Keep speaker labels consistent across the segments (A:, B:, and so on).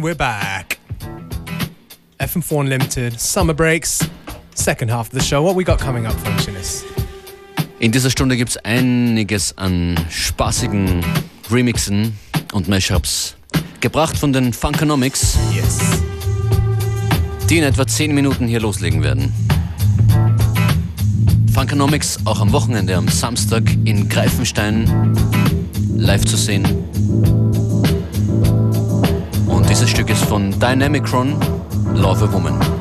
A: And we're back. FM4 Unlimited, summer breaks, second half of the show. What we got coming up, Functionist?
B: In dieser Stunde gibt es einiges an spaßigen Remixen und Mashups. Gebracht von den Funkonomics.
A: Yes.
B: Die in etwa 10 Minuten hier loslegen werden. Funkonomics auch am Wochenende am Samstag in Greifenstein live zu sehen. Dieses Stück ist von Dynamicron, Love a Woman.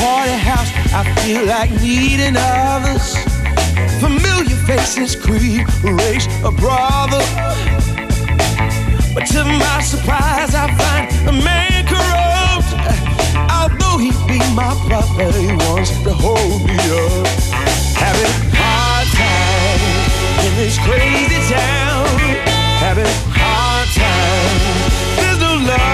C: party house, I feel like needing others. Familiar faces creep, race a brother. But to my surprise, I find a man corrupt. Although he be my brother, he wants to hold me up. Having hard time in
D: this crazy town. Having hard time. There's no love.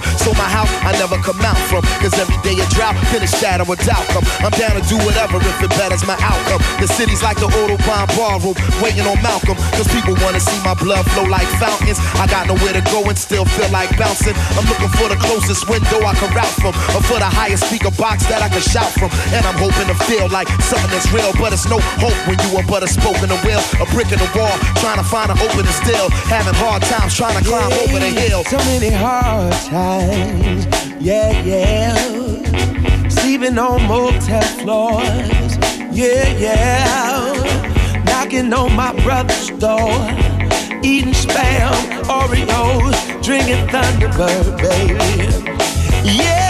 D: So my house, I never come out from. Cause every day a drought, finish shadow without come. I'm down to do whatever if it betters my outcome. The city's like the Autobahn ballroom, waiting on Malcolm. Cause people wanna see my blood flow like fountains. I got nowhere to go and still feel like bouncing. I'm looking for the closest window I can route from. Or for the highest speaker box that I can shout from. And I'm hoping to feel like something that's real. But it's no hope when you are but a spoke in a wheel, A brick in the wall, trying to find an opening still. Having hard times trying to climb over the hill.
C: So many hard times, yeah, yeah. Sleeping on motel floors, yeah, yeah. Knocking on my brother's door, eating spam, Oreos, drinking Thunderbird, baby. Yeah,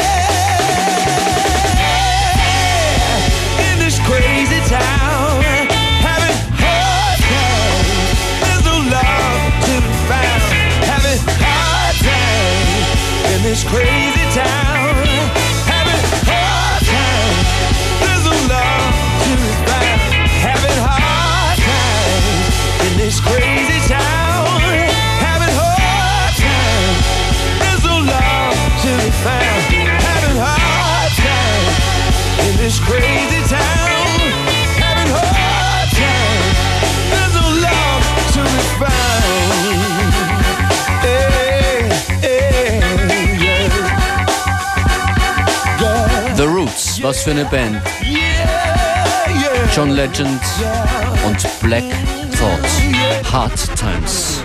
B: Eine Band. John Legend und Black Thought. Hard Times.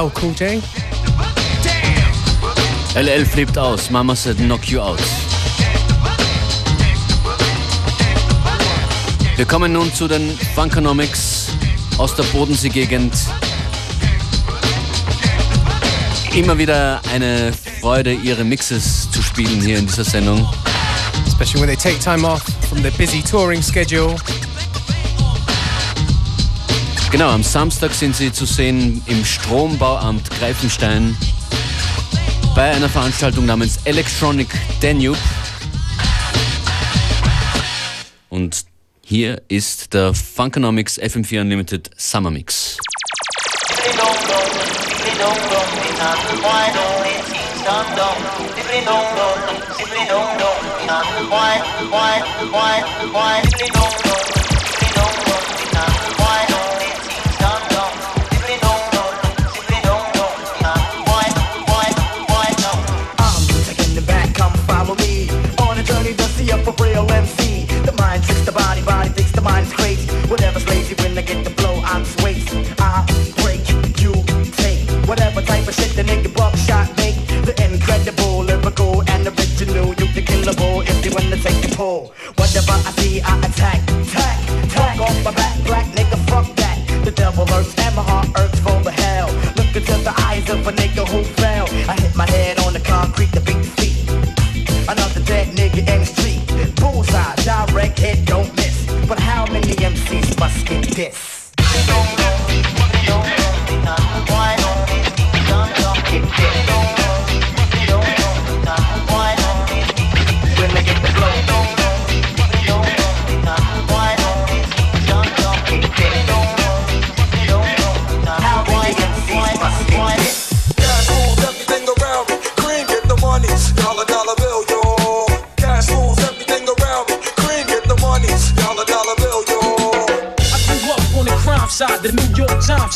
E: LL Cool J.
A: LL
B: flippt aus. Mama said knock you out. Wir kommen nun zu den Funkonomics aus der Bodensee-Gegend. Immer wieder eine Freude, ihre Mixes zu spielen hier in dieser Sendung.
A: especially when they take time off from their busy touring schedule.
B: Genau, am Samstag sind sie zu sehen im Strombauamt Greifenstein bei einer Veranstaltung namens Electronic Danube. Und hier ist der Funkonomics FM4 Unlimited Summer Mix.
F: MC The mind tricks the body, body thinks the mind's crazy Whatever's lazy when I get the blow, I'm swayed I break, you take Whatever type of shit the nigga buckshot make. The incredible, lyrical and original You the killable if you wanna take the pull Whatever I see, I attack, attack, attack off my back, black nigga, fuck that. The devil lurks and my heart hurts for the hell. Look into the eyes of a nigga who fell. I hit my head on the concrete the beat Get this?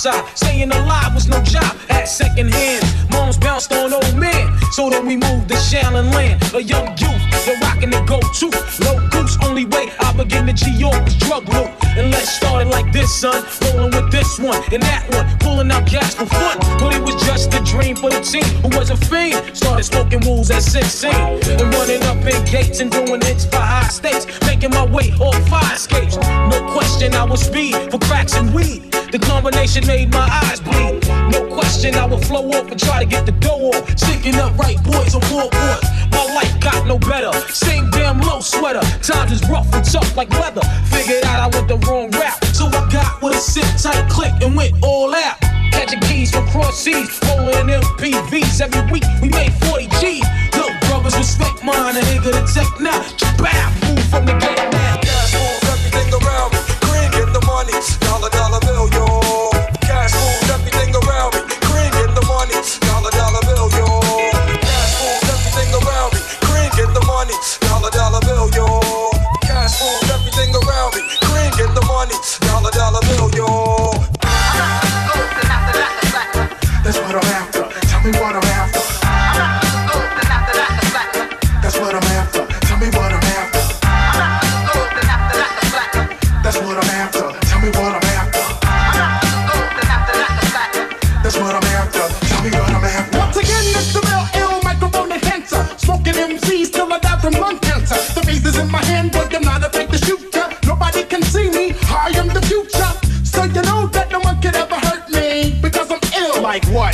G: Side. Staying alive was no job, had second hand. Moms bounced on old men, so then we moved to Shaolin Land. A young youth, you're rocking the go-to. Low goose, only way I begin to G-York was drug loot. And let's start it like this, son. Rolling with this one and that one, pulling out gas for fun. But it was just a dream for the team who was a fiend. Started smoking wools at 16 and running up in gates and doing hits for high stakes. Making my way off fire escapes. No question, I was speed for cracks and weed. The combination made my eyes bleed. No question, I would flow off and try to get the dough off. Sticking up right boys on four boards. My life got no better. Same damn low sweater. Times is rough and tough like leather. Figured out I went the wrong route. So I got with a sit tight click and went all out. Catching keys from cross seas, rolling MPVs every week. We made 40 G's. Look, brothers, respect mine. A nigga to tech now. Bow, move from the gate now.
C: Cash everything around. Green get the money, dollar dollar bill,
H: Like what?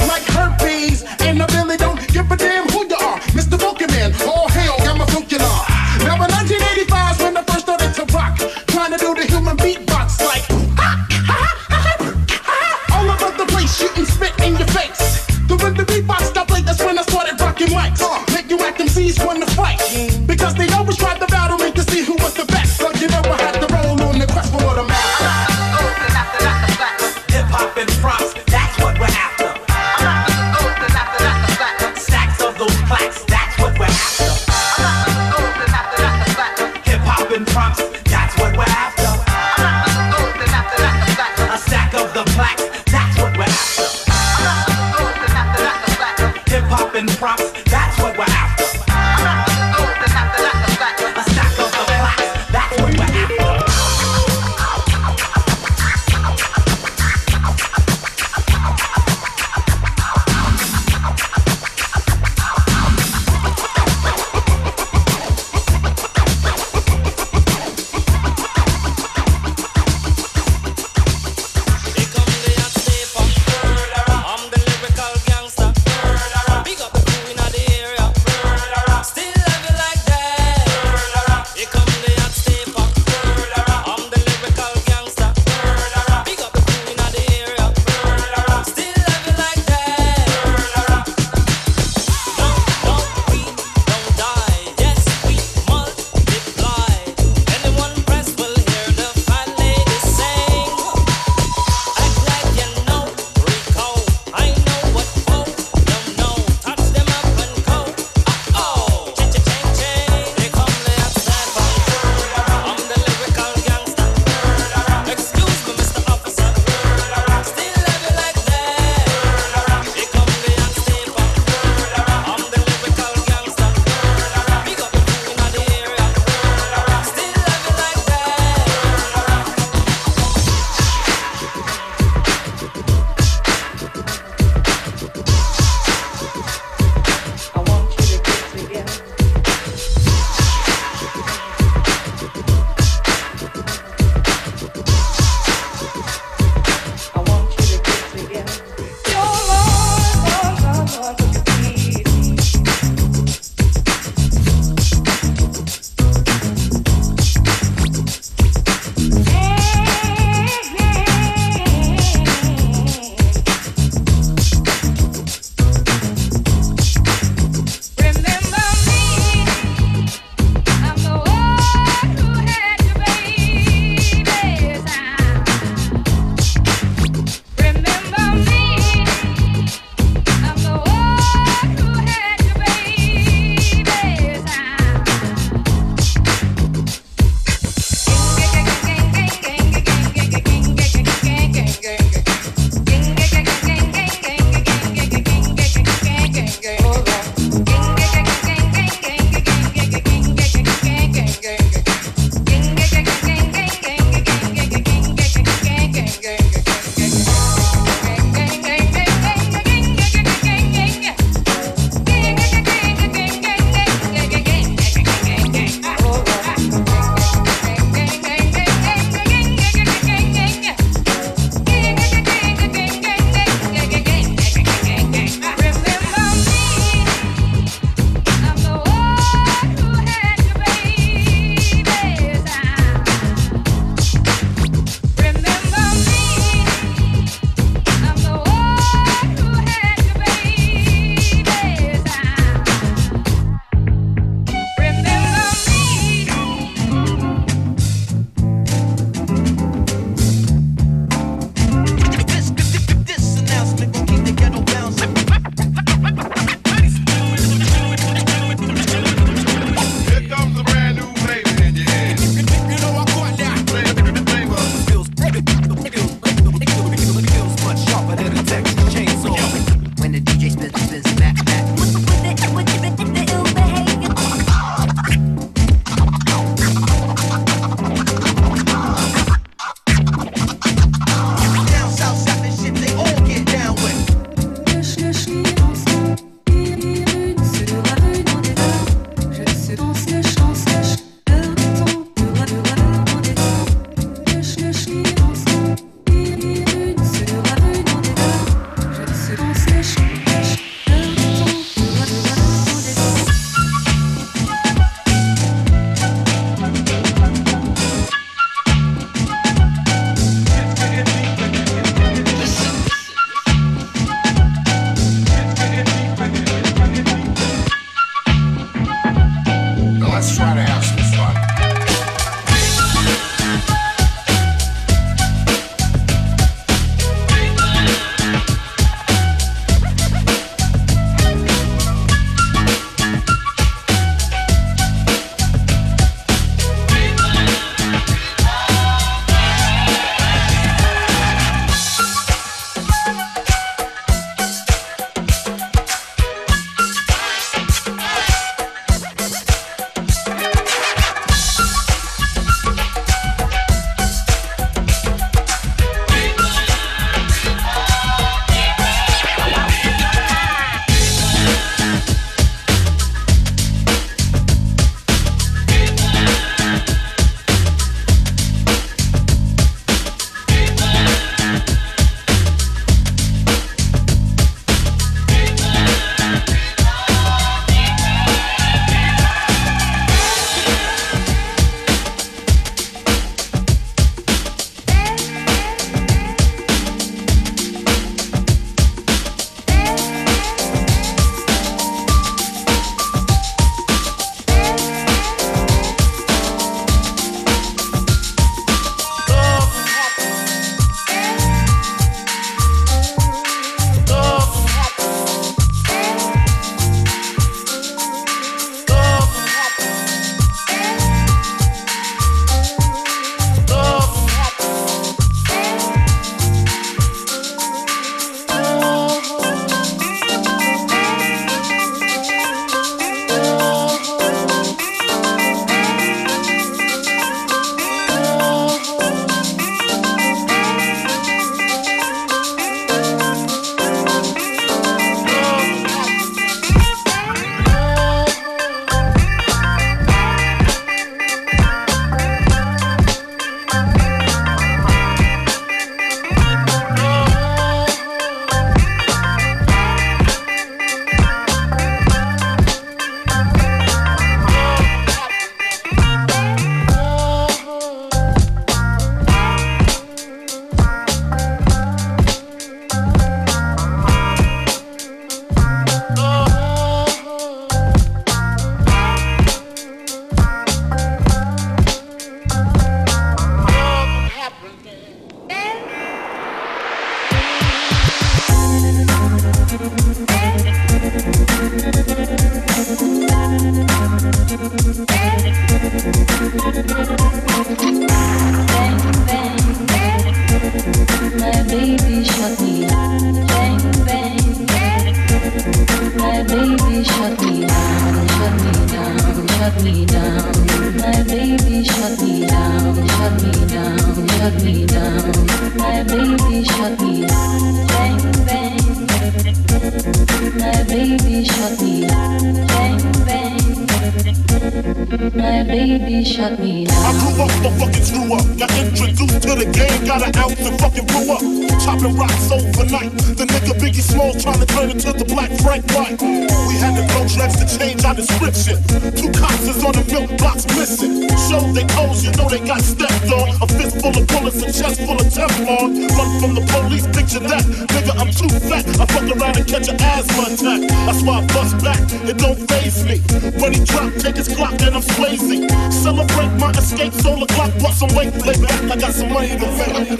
I: Two cops is on the milk blocks missing. Show they toes, you know they got stepped on. A fist full of bullets, a chest full of Teflon. Run from the police, picture that. Nigga, I'm too fat. I fuck around and catch an asthma attack. That's why I bust back, it don't phase me. When he drop, take his clock and I'm swayzy. Celebrate my escape, solar clock, bust some weight, lay back, I got some money to pay.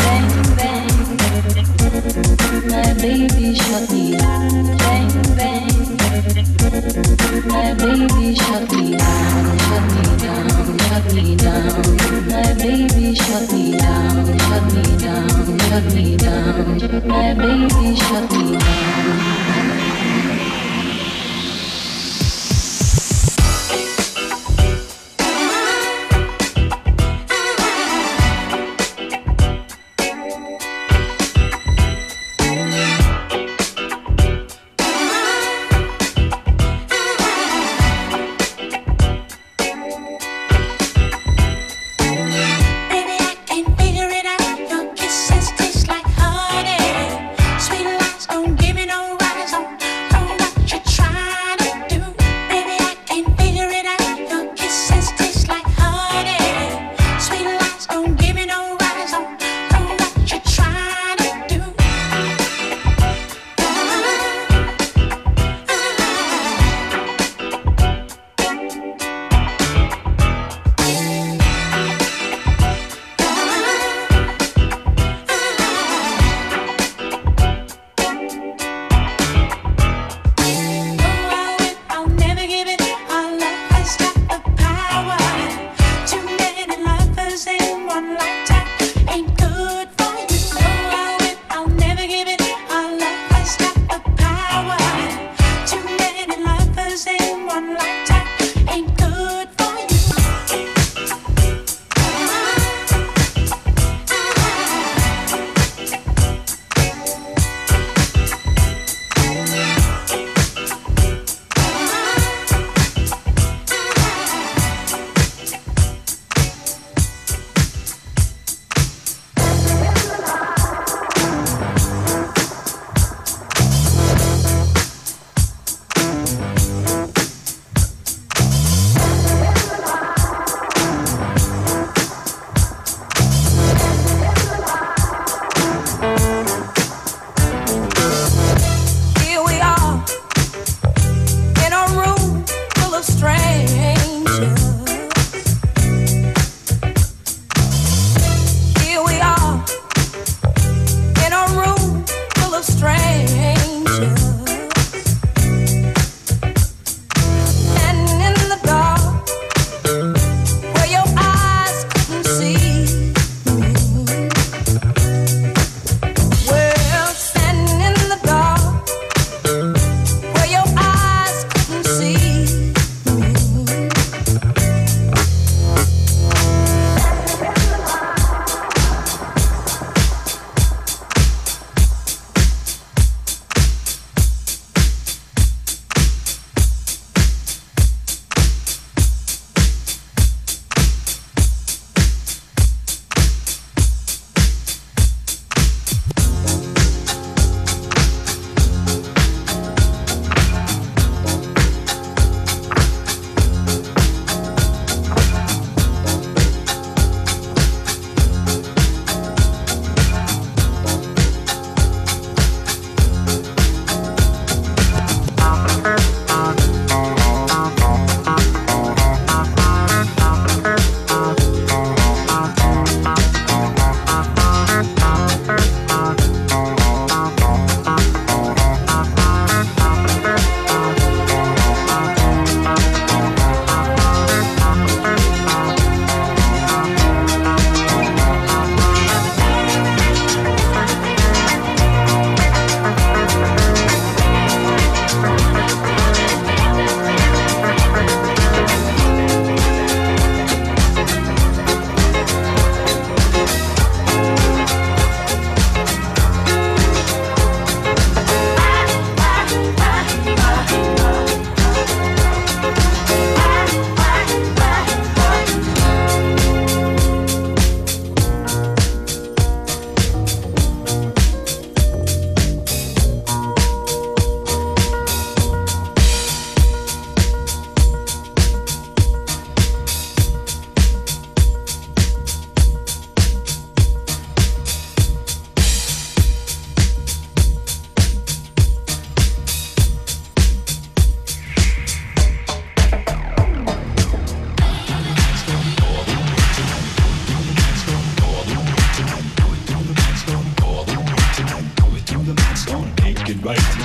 J: Bang bang. My baby shut me bang bang. My baby shut me down, shut me down, shut me down. My baby shut me down, shut me down, shut me down. My baby shut me down.
K: I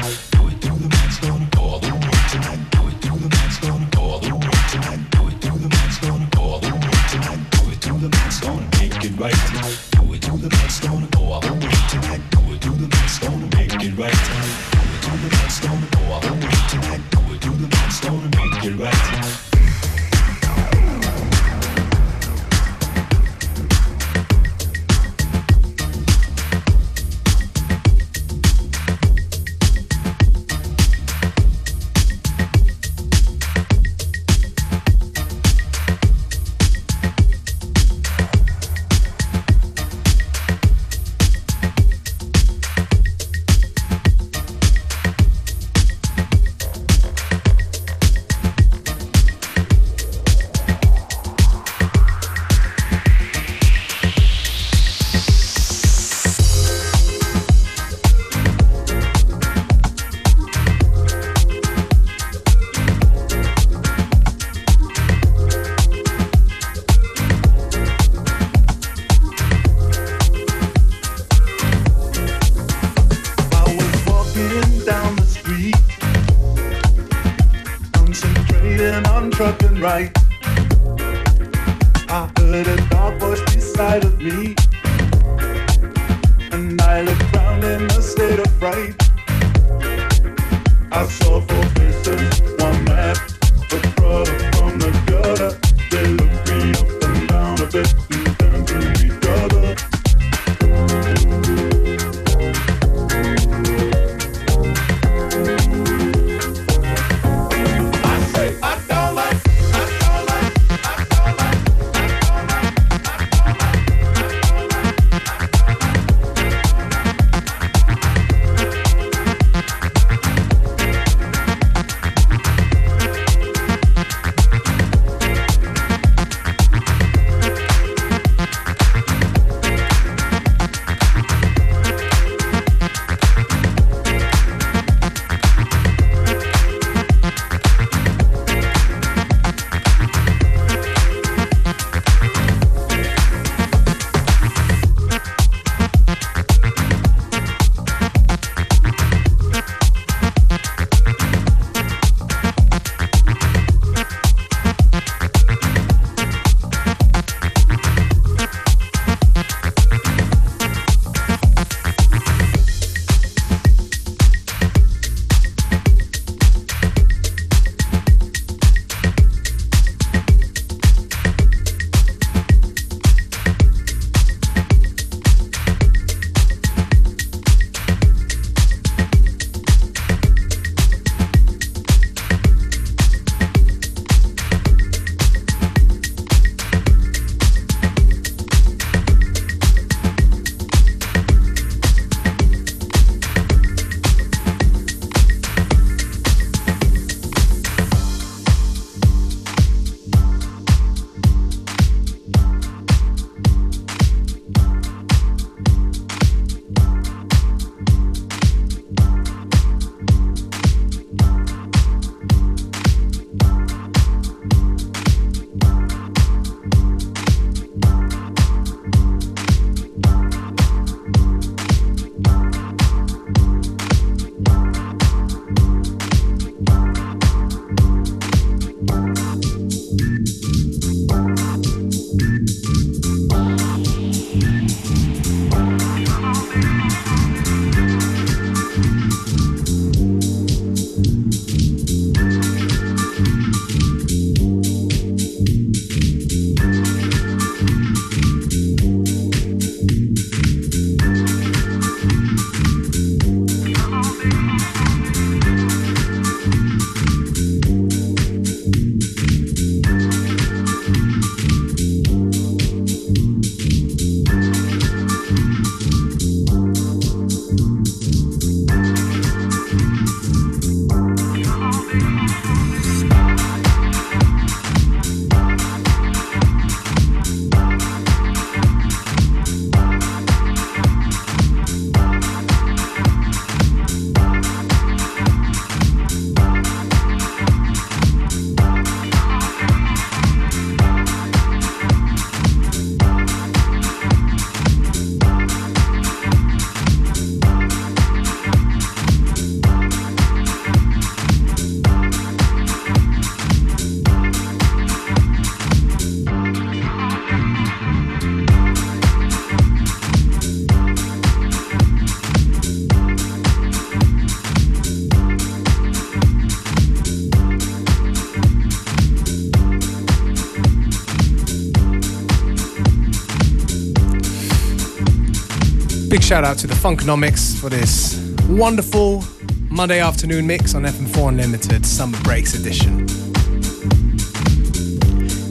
A: shout out to the Funkonomics for this wonderful Monday afternoon mix on FM4 Unlimited Summer Breaks Edition.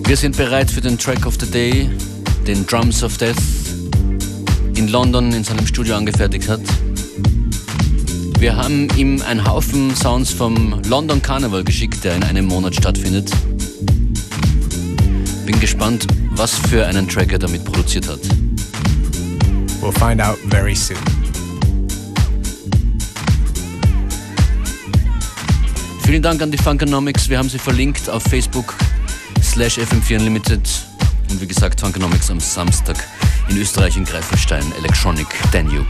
B: Wir sind bereit für den Track of the Day, den Drums of Death in London in seinem Studio angefertigt hat. Wir haben ihm einen Haufen Sounds vom London Carnival geschickt, der in einem Monat stattfindet. Bin gespannt, was für einen Track er damit produziert hat.
A: We'll find out very soon.
B: Vielen Dank an die Funkonomics. Wir haben sie verlinkt auf Facebook slash FM4 Unlimited. Und wie gesagt, Funkonomics am Samstag in Österreich in Greifenstein, Electronic Danube.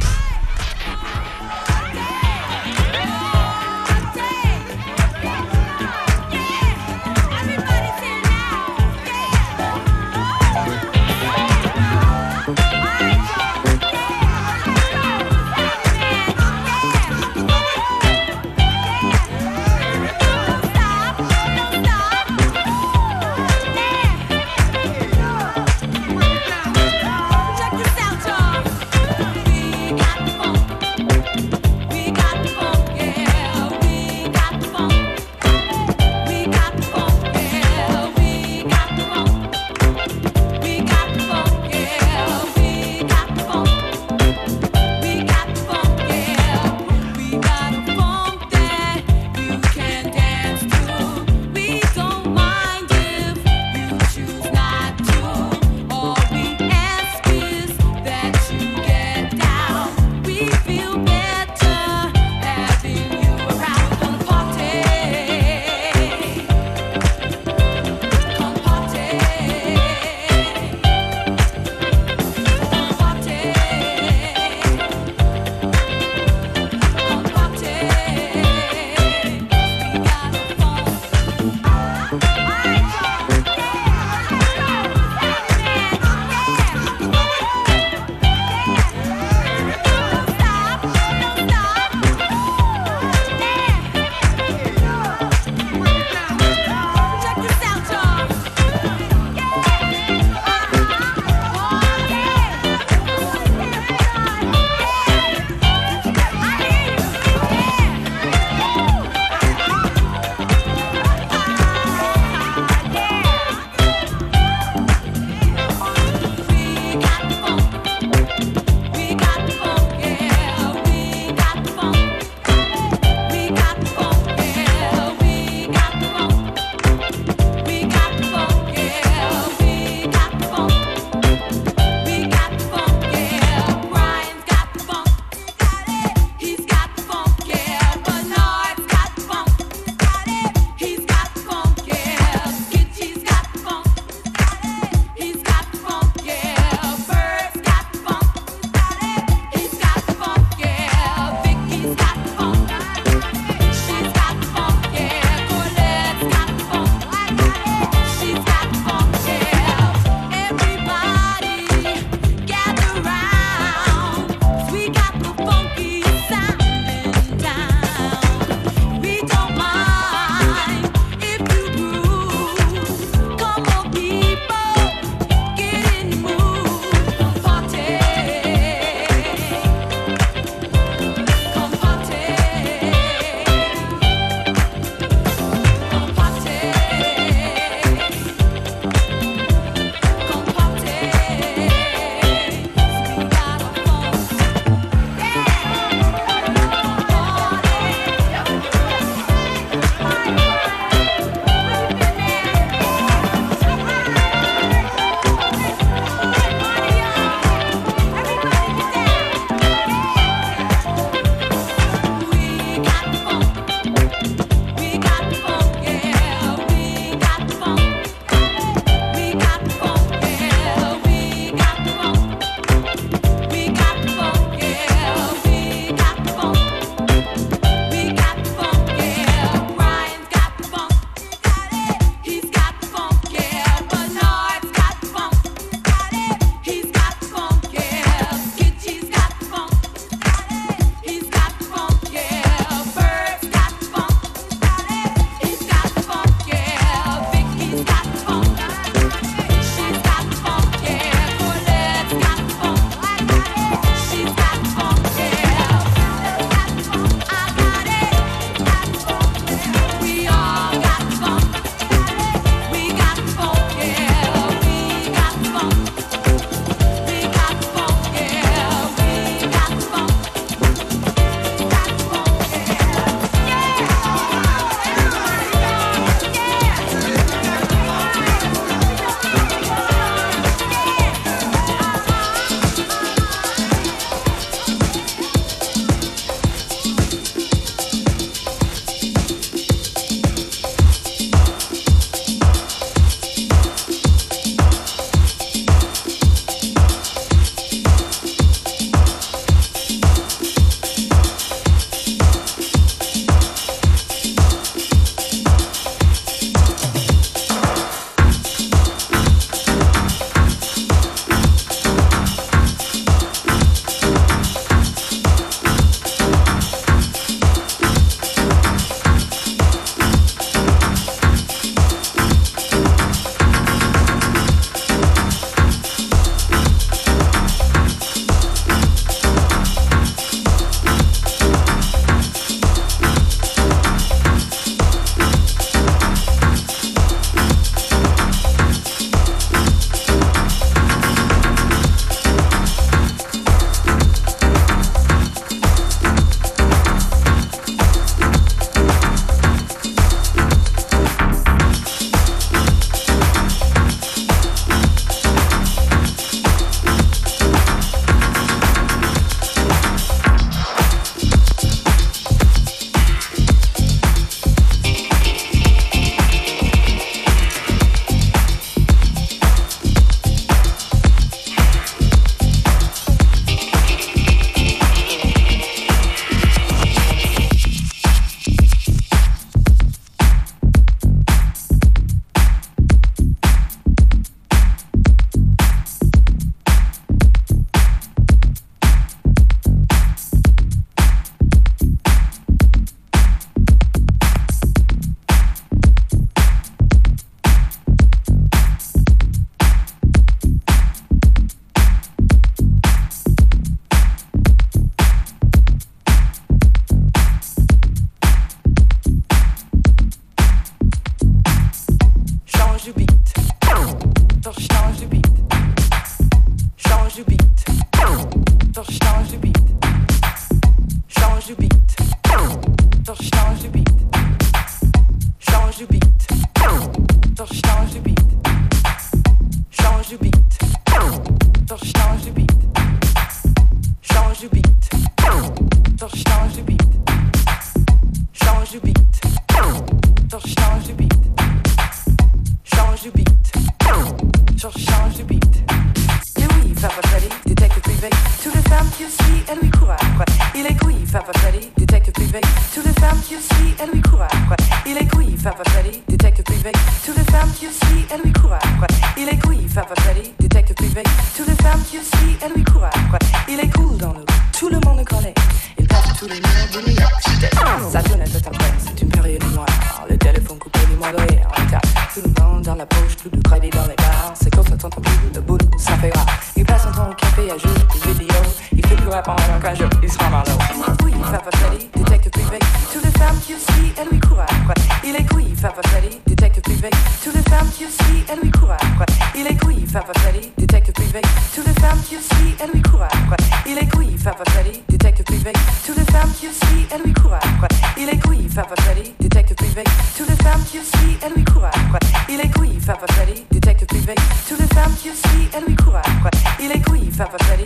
L: Rend dans l'eau. Oui, Papa Freddy, détective privé. Toutes les femmes qui aussi, elles lui courent après. Il est couille, Papa Freddy, détective privé. Toutes les femmes qui aussi, elles lui courent après. Il est couille, Papa Freddy, détective privé. Toutes les femmes qui aussi, elles lui courent après. Il est couille, Papa Freddy, détective privé. Toutes les femmes qui aussi, elles lui courent après. Il est couille, Papa Freddy, détective privé. Toutes les femmes qui aussi, elles lui courent après. Il est couille, Papa Freddy, détective privé. Toutes les femmes qui aussi, elles lui courent après. Il est couille, Papa Freddy,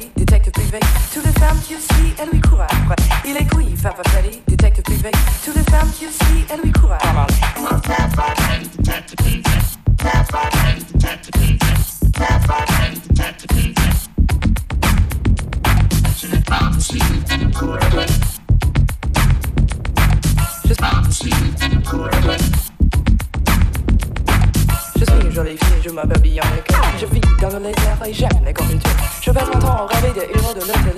L: aussi, elles lui après. Il est couille, Papa Freddy, détective privé. Toutes les femmes aussi, elles lui après. Je suis une jolie fille, je m'appelle Bianca. Je vis dans le laser et j'aime les convictions. Je passe mon temps à rêver des héros de l'hôtellerie.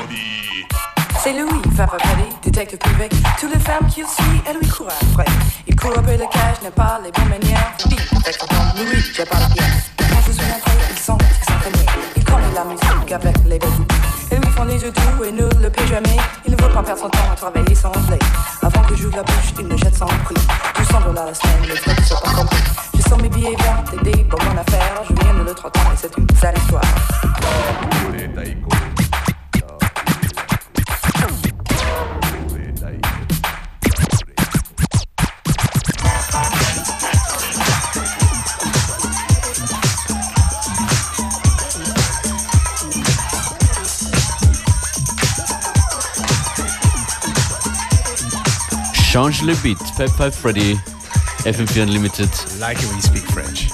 L: C'est Louis, Papa Freddy, détective privé. Toutes les femmes qui aussi, elles lui courent après. Il court après le cash, n'a pas les bonnes manières. Vite, avec son nom, Louis, j'ai pas la pièce. Quand je suis entré, ils sont s'entraînaient. Il connaît la musique avec les belles Ils lui font des yeux doux et ne le paie jamais. Il ne veut pas perdre son temps à travailler sans blé. Avant que j'ouvre la bouche, il me jette sans prix. 200 dollars la semaine, les frais ne sont pas compris. Je sens mes billets verts, des pour mon affaire. Je viens de 30 ans et c'est une sale histoire.
B: Change le beat, Pep Five Freddy, FM4 Unlimited.
A: Like it when you speak French.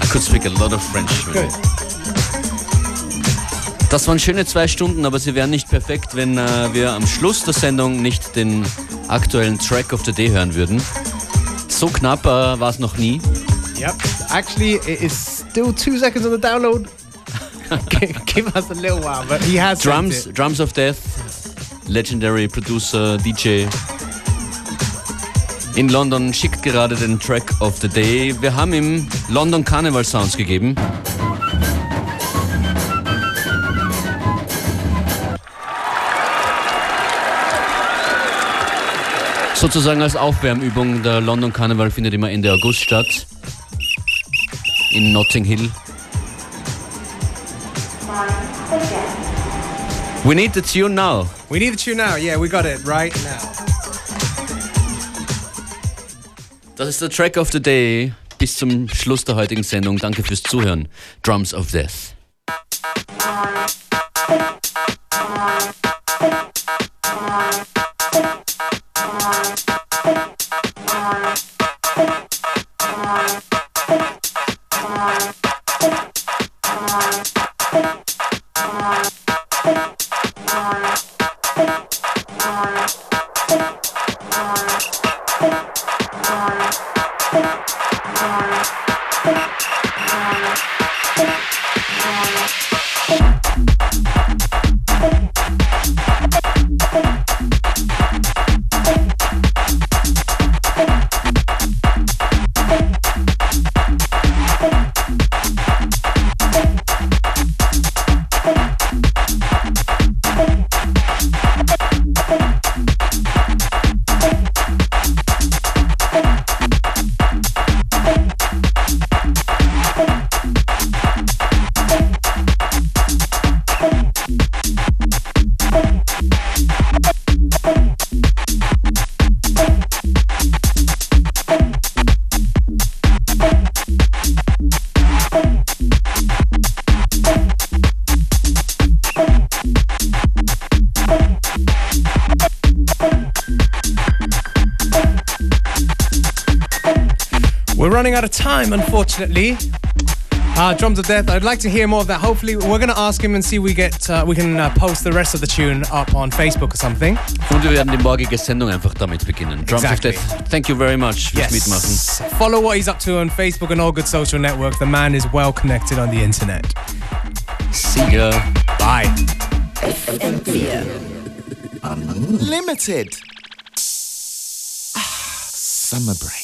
B: I could speak a lot of French.
A: Good.
B: Das waren schöne zwei Stunden, aber sie wären nicht perfekt, wenn äh, wir am Schluss der Sendung nicht den aktuellen Track of the Day hören würden. So knapp äh, war es noch nie.
A: Yep. Actually, it is still two seconds on the download. Gi- Give us a little while, but he has
B: Drums. Drums of Death, legendary producer, DJ. In London schickt gerade den Track of the Day. Wir haben ihm London Carnival Sounds gegeben. Sozusagen als Aufwärmübung. Der London Carnival findet immer Ende August statt. In Notting Hill. We need the tune now.
A: We need the tune now. Yeah, we got it right now.
B: Das ist der Track of the Day. Bis zum Schluss der heutigen Sendung. Danke fürs Zuhören. Drums of Death.
A: Unfortunately. Uh, Drums of Death. I'd like to hear more of that. Hopefully, we're going to ask him and see we get uh, we can uh, post the rest of the tune up on Facebook or something.
B: Und wir werden die morgige Sendung einfach damit beginnen. Drums
A: Exactly.
B: of Death, thank you very much fürs Mitmachen.
A: Follow what he's up to on Facebook and all good social networks. The man is well connected on the internet.
B: See ya.
A: Bye.
D: Unlimited. Ah, summer breaks.